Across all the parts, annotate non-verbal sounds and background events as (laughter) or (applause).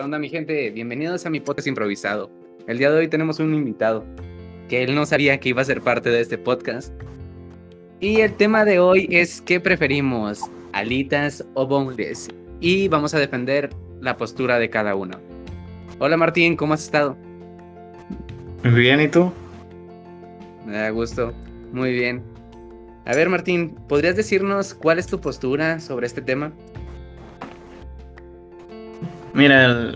¿Qué onda mi gente? Bienvenidos a mi podcast improvisado. El día de hoy tenemos un invitado que él no sabía que iba a ser parte de este podcast. Y el tema de hoy es ¿qué preferimos? ¿Alitas o boneless? Y vamos a defender la postura de cada uno. Hola Martín, ¿cómo has estado? Muy bien, ¿y tú? Me da gusto. Muy bien. A ver Martín, ¿podrías decirnos cuál es tu postura sobre este tema? Mira,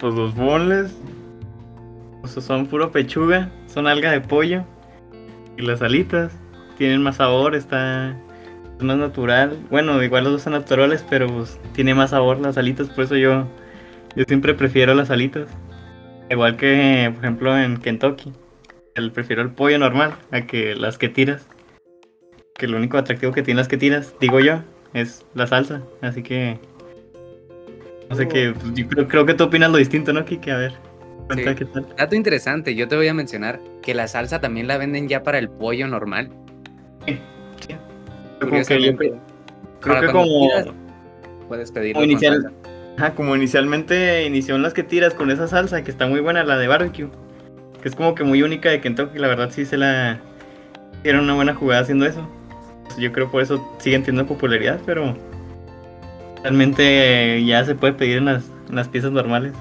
pues los boneless pues son puro pechuga, son alga de pollo. Y las alitas tienen más sabor, está es más natural. Bueno, igual los dos son naturales, pero pues tiene más sabor las alitas, por eso yo, yo siempre prefiero las alitas. Igual que, por ejemplo, en Kentucky. El, prefiero el pollo normal a que las que tiras. Que lo único atractivo que tienen las que tiras, digo yo, es la salsa. Así que no sé qué, pues, yo creo, creo, que tú opinas lo distinto, ¿no, Kike? A ver, cuenta qué tal. Dato interesante, yo te voy a mencionar que la salsa también la venden ya para el pollo normal. Sí, sí. Creo que, yo, creo que como... puedes pedirlo como, inicial, ajá, como inicialmente inició en las que tiras con esa salsa, que está muy buena, la de barbecue. Que es como que muy única de Kentucky, la verdad sí se la... Era una buena jugada haciendo eso. Yo creo por eso siguen teniendo popularidad, pero Realmente ya se puede pedir en las, piezas normales.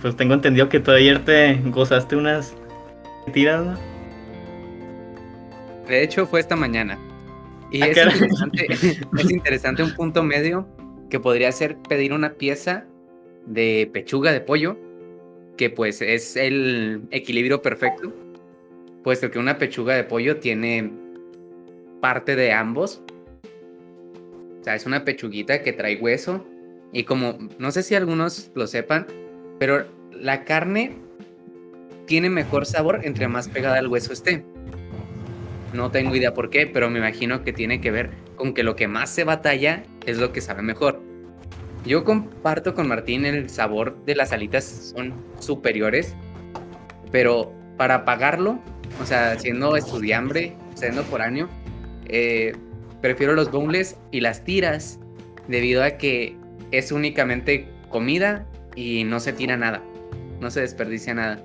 Pues tengo entendido que todavía te gozaste unas tiras, ¿no? De hecho, fue esta mañana. Y ah, es, interesante, (laughs) es interesante un punto medio que podría ser pedir una pieza de pechuga de pollo, que pues es el equilibrio perfecto, puesto que una pechuga de pollo tiene parte de ambos, o sea, es una pechuguita que trae hueso. Y como, no sé si algunos lo sepan, pero la carne tiene mejor sabor entre más pegada al hueso esté. No tengo idea por qué, pero me imagino que tiene que ver con que lo que más se batalla es lo que sabe mejor. Yo comparto con Martín el sabor de las alitas son superiores, pero para pagarlo, o sea, siendo estudiambre, siendo foráneo, eh, prefiero los boneless y las tiras debido a que es únicamente comida y no se tira nada, no se desperdicia nada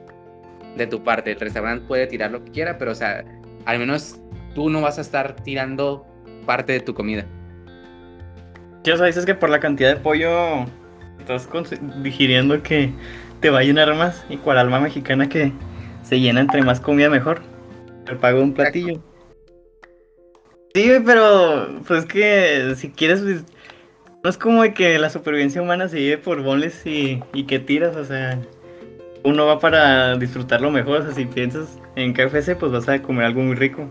de tu parte. El restaurante puede tirar lo que quiera, pero o sea, al menos tú no vas a estar tirando parte de tu comida. Ya sabes, es que por la cantidad de pollo estás digiriendo que te va a llenar más y cual alma mexicana que se llena entre más comida mejor. El pago un platillo. Sí, pero pues que si quieres, pues, no es como que la supervivencia humana se lleve por boles y, y que tiras, o sea, uno va para disfrutarlo mejor, o sea, si piensas en KFC, pues vas a comer algo muy rico.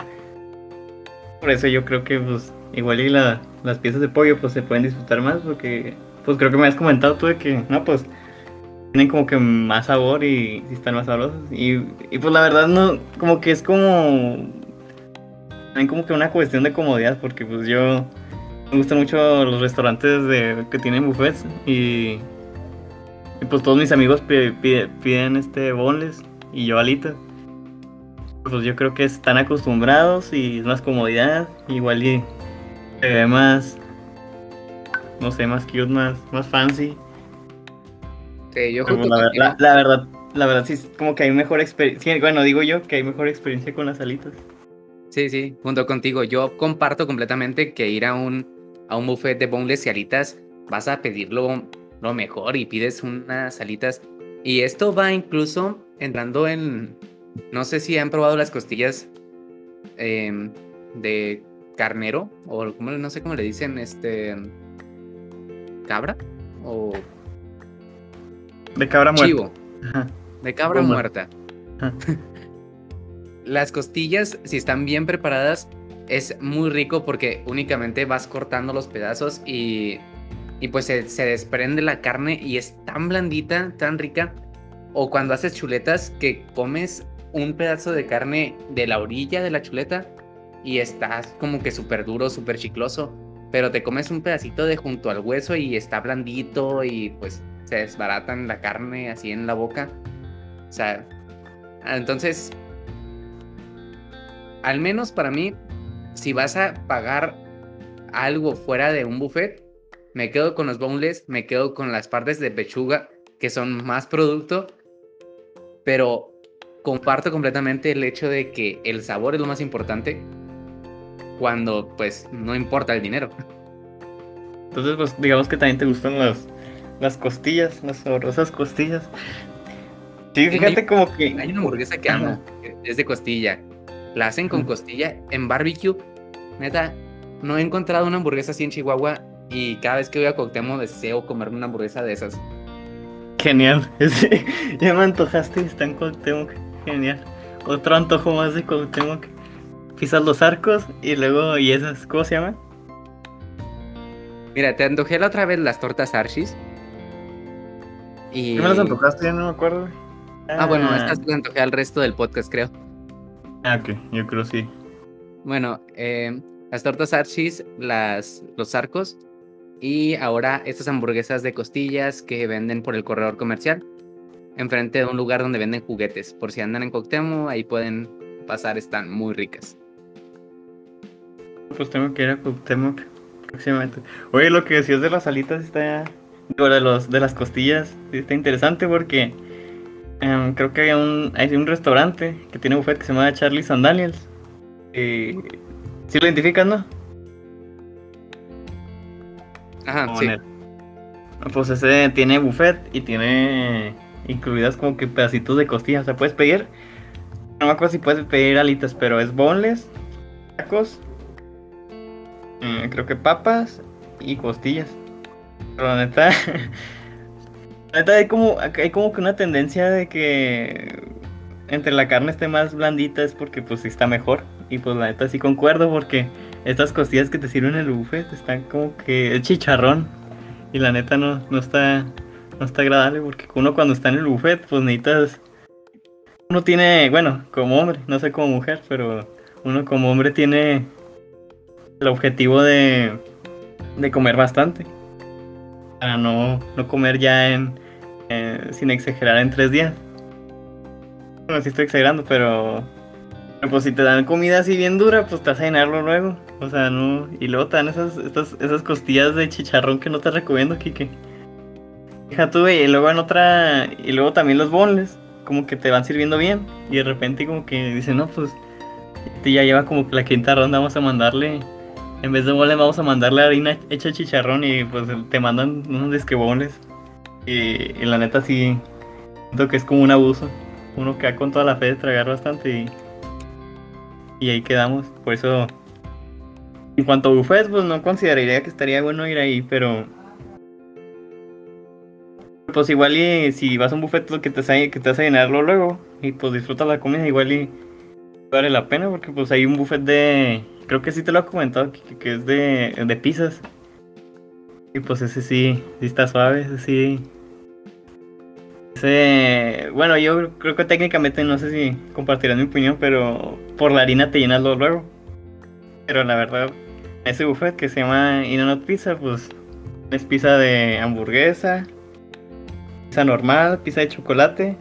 Por eso yo creo que pues igual y la, las piezas de pollo pues se pueden disfrutar más porque pues creo que me has comentado tú de que no pues tienen como que más sabor y, y están más sabrosos y, y pues la verdad no como que es como también como que una cuestión de comodidad, porque pues yo me gustan mucho los restaurantes de, que tienen buffets y, y pues todos mis amigos piden este boneless y yo alitas. Pues yo creo que están acostumbrados y es más comodidad, igual y se ve más, no sé, más cute, más, más fancy. Sí, yo creo la, la, la, verdad, la verdad sí es como que hay mejor experiencia, bueno, digo yo que hay mejor experiencia con las alitas. Sí, sí, junto contigo. Yo comparto completamente que ir a un, a un buffet de boneless y alitas, vas a pedirlo lo mejor y pides unas alitas. Y esto va incluso entrando en, no sé si han probado las costillas em, de carnero o como, no sé cómo le dicen, este, cabra o... De cabra muerta. Chivo. De cabra muerta (laughs) las costillas, si están bien preparadas, es muy rico porque únicamente vas cortando los pedazos y, y pues se, se, desprende la carne y es tan blandita, tan rica. O cuando haces chuletas que comes un pedazo de carne de la orilla de la chuleta y estás como que súper duro, súper chicloso, pero te comes un pedacito de junto al hueso y está blandito y pues se desbaratan la carne así en la boca. O sea, entonces al menos para mí, si vas a pagar algo fuera de un buffet, me quedo con los boneless, me quedo con las partes de pechuga que son más producto, pero comparto completamente el hecho de que el sabor es lo más importante cuando pues no importa el dinero. Entonces, pues digamos que también te gustan las, las costillas, las sabrosas costillas. Sí, fíjate como que... Hay una hamburguesa que amo, es de costilla. La hacen con costilla en barbecue. Neta, no he encontrado una hamburguesa así en Chihuahua y cada vez que voy a Cuauhtémoc deseo comerme una hamburguesa de esas. Genial. (laughs) ya me antojaste y está en Cuauhtémoc. Genial. Otro antojo más de Cuauhtémoc. Pisas los arcos y luego, ¿y esas? ¿Cómo se llaman? Mira, te antojé la otra vez las tortas Archis. Y... ¿Qué me las antojaste? Ya no me acuerdo. Ah, bueno, ah. estas las antojé al resto del podcast, creo. Ah, ok, yo creo sí. Bueno, eh, las tortas Archis, las, los arcos y ahora estas hamburguesas de costillas que venden por el corredor comercial, enfrente de un lugar donde venden juguetes. Por si andan en Coctemo, ahí pueden pasar, están muy ricas. Pues tengo que ir a Cuauhtémoc próximamente. Oye, lo que decías de las alitas está... Digo, de, los, de las costillas, está interesante porque em, creo que hay un, hay un restaurante que tiene buffet que se llama Charlie Sandaliels. ¿Sí lo identificas, no? Ajá, sí. Pues ese tiene buffet y tiene incluidas como que pedacitos de costillas. O sea, puedes pedir. No me acuerdo si puedes pedir alitas, pero es boneless, tacos, mm, creo que papas y costillas. Pero la neta. (laughs) hay como, hay como que una tendencia de que entre la carne esté más blandita es porque pues está mejor. Y pues la neta sí concuerdo porque estas costillas que te sirven en el buffet están como que el chicharrón. Y la neta no, no está no está agradable porque uno cuando está en el buffet pues necesitas uno tiene, bueno, como hombre, no sé como mujer, pero uno como hombre tiene el objetivo de, de comer bastante. Para no, no comer ya en, sin exagerar en tres días. Bueno, sí estoy exagerando, pero pues si te dan comida así bien dura, pues te vas a llenarlo luego. O sea, no. Y luego te dan esas, esas costillas de chicharrón que no te recomiendo, Kike. Deja tú, y luego en otra. Y luego también los bonles, como que te van sirviendo bien. Y de repente, como que dicen, no, pues. Este ya lleva como que la quinta ronda, vamos a mandarle. En vez de bonles, vamos a mandarle harina hecha chicharrón y pues te mandan unos disquebones. Y, y la neta, sí. Siento que es como un abuso. Uno queda con toda la fe de tragar bastante y y ahí quedamos. Por eso, en cuanto a buffets, pues no consideraría que estaría bueno ir ahí, pero. Pues igual y si vas a un buffet lo que te, que te vas a llenarlo luego y pues disfruta la comida, igual y vale la pena porque pues hay un buffet de. Creo que sí te lo he comentado, que, es de, de pizzas. Y pues ese sí, sí está suave, ese sí bueno, yo creo que técnicamente no sé si compartirás mi opinión, pero por la harina te llenas luego. Pero la verdad, ese buffet que se llama In Pizza, pues es pizza de hamburguesa, pizza normal, pizza de chocolate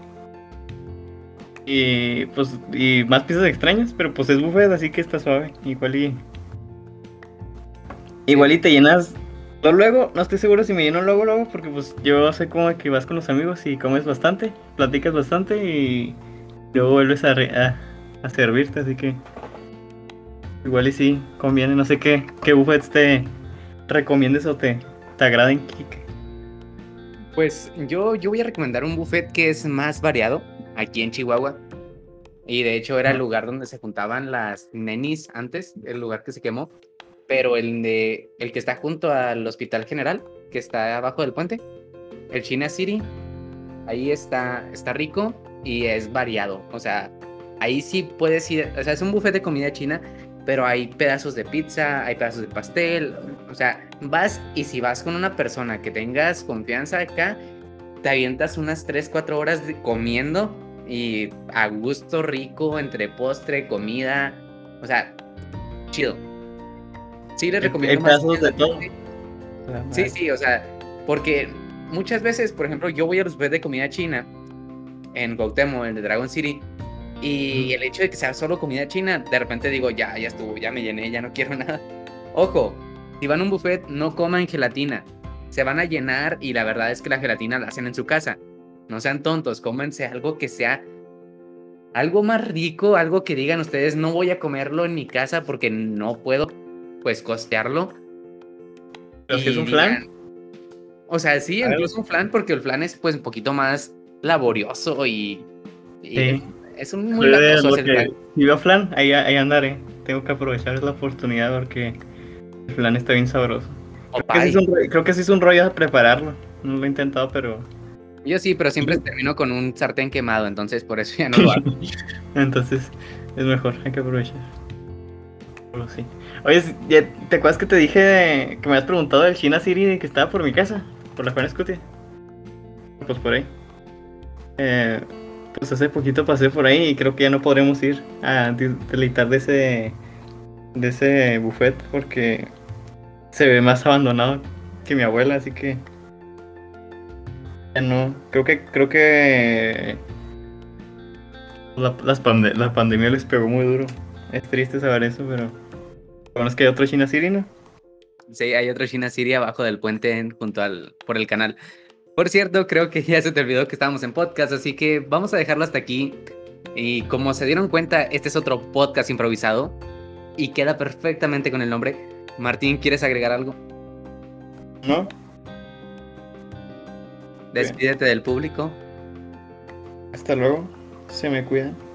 y pues y más pizzas extrañas, pero pues es buffet, así que está suave. Igual y igual y te llenas luego, no estoy seguro si me lleno luego, luego, porque pues yo sé como que vas con los amigos y comes bastante, platicas bastante y luego vuelves a, a, servirte, así que igual y sí, conviene, no sé qué, qué buffets te recomiendes o te, te agraden. Pues yo, yo voy a recomendar un buffet que es más variado aquí en Chihuahua. Y de hecho era el lugar donde se juntaban las nenis antes, el lugar que se quemó pero el, de, el que está junto al Hospital General, que está abajo del puente, el China City, ahí está, está rico y es variado. O sea, ahí sí puedes ir, o sea, es un buffet de comida china, pero hay pedazos de pizza, hay pedazos de pastel, o sea, vas y si vas con una persona que tengas confianza acá, te avientas unas 3, 4 horas comiendo y a gusto rico entre postre, comida, o sea, chido. Sí, les recomiendo más. de todo. Sí, sí, o sea, porque muchas veces, por ejemplo, yo voy a los buffets de comida china en Gautemo, en el Dragon City, y el hecho de que sea solo comida china, de repente digo, ya, ya estuvo, ya me llené, ya no quiero (laughs) nada. Ojo, si van a un buffet, no coman gelatina. se van a llenar y la verdad es que la gelatina la hacen en su casa. No sean tontos, cómense algo que sea algo más rico, algo que digan ustedes, no voy a comerlo en mi casa porque no puedo, pues, costearlo. ¿Pero si es un flan? O sea, sí, incluso un flan, porque el flan es, pues, un poquito más laborioso y... Es un muy ese flan. Si veo flan, ahí, ahí andaré. Tengo que aprovechar la oportunidad porque el flan está bien sabroso. Creo que, sí es un rollo prepararlo. No lo he intentado, pero yo sí, pero siempre termino con un sartén quemado, entonces por eso ya no lo hago. (laughs) entonces es mejor, hay que aprovechar. sí. Oye, ¿te acuerdas que te dije que me habías preguntado del China City que estaba por mi casa? Por la Juana Scutia. Pues por ahí. Eh, pues hace poquito pasé por ahí y creo que ya no podremos ir a deleitar de ese de ese buffet porque se ve más abandonado que mi abuela, así que no. Creo que, creo que la, la pandemia les pegó muy duro. Es triste saber eso, pero bueno, es que hay otro China City, ¿no? Sí, hay otro China City abajo del puente junto al por el canal. Por cierto, creo que ya se te olvidó que estábamos en podcast, así que vamos a dejarlo hasta aquí. Y como se dieron cuenta, este es otro podcast improvisado y queda perfectamente con el nombre. Martín, ¿quieres agregar algo? No, Despídete del público. Hasta luego. Se me cuidan.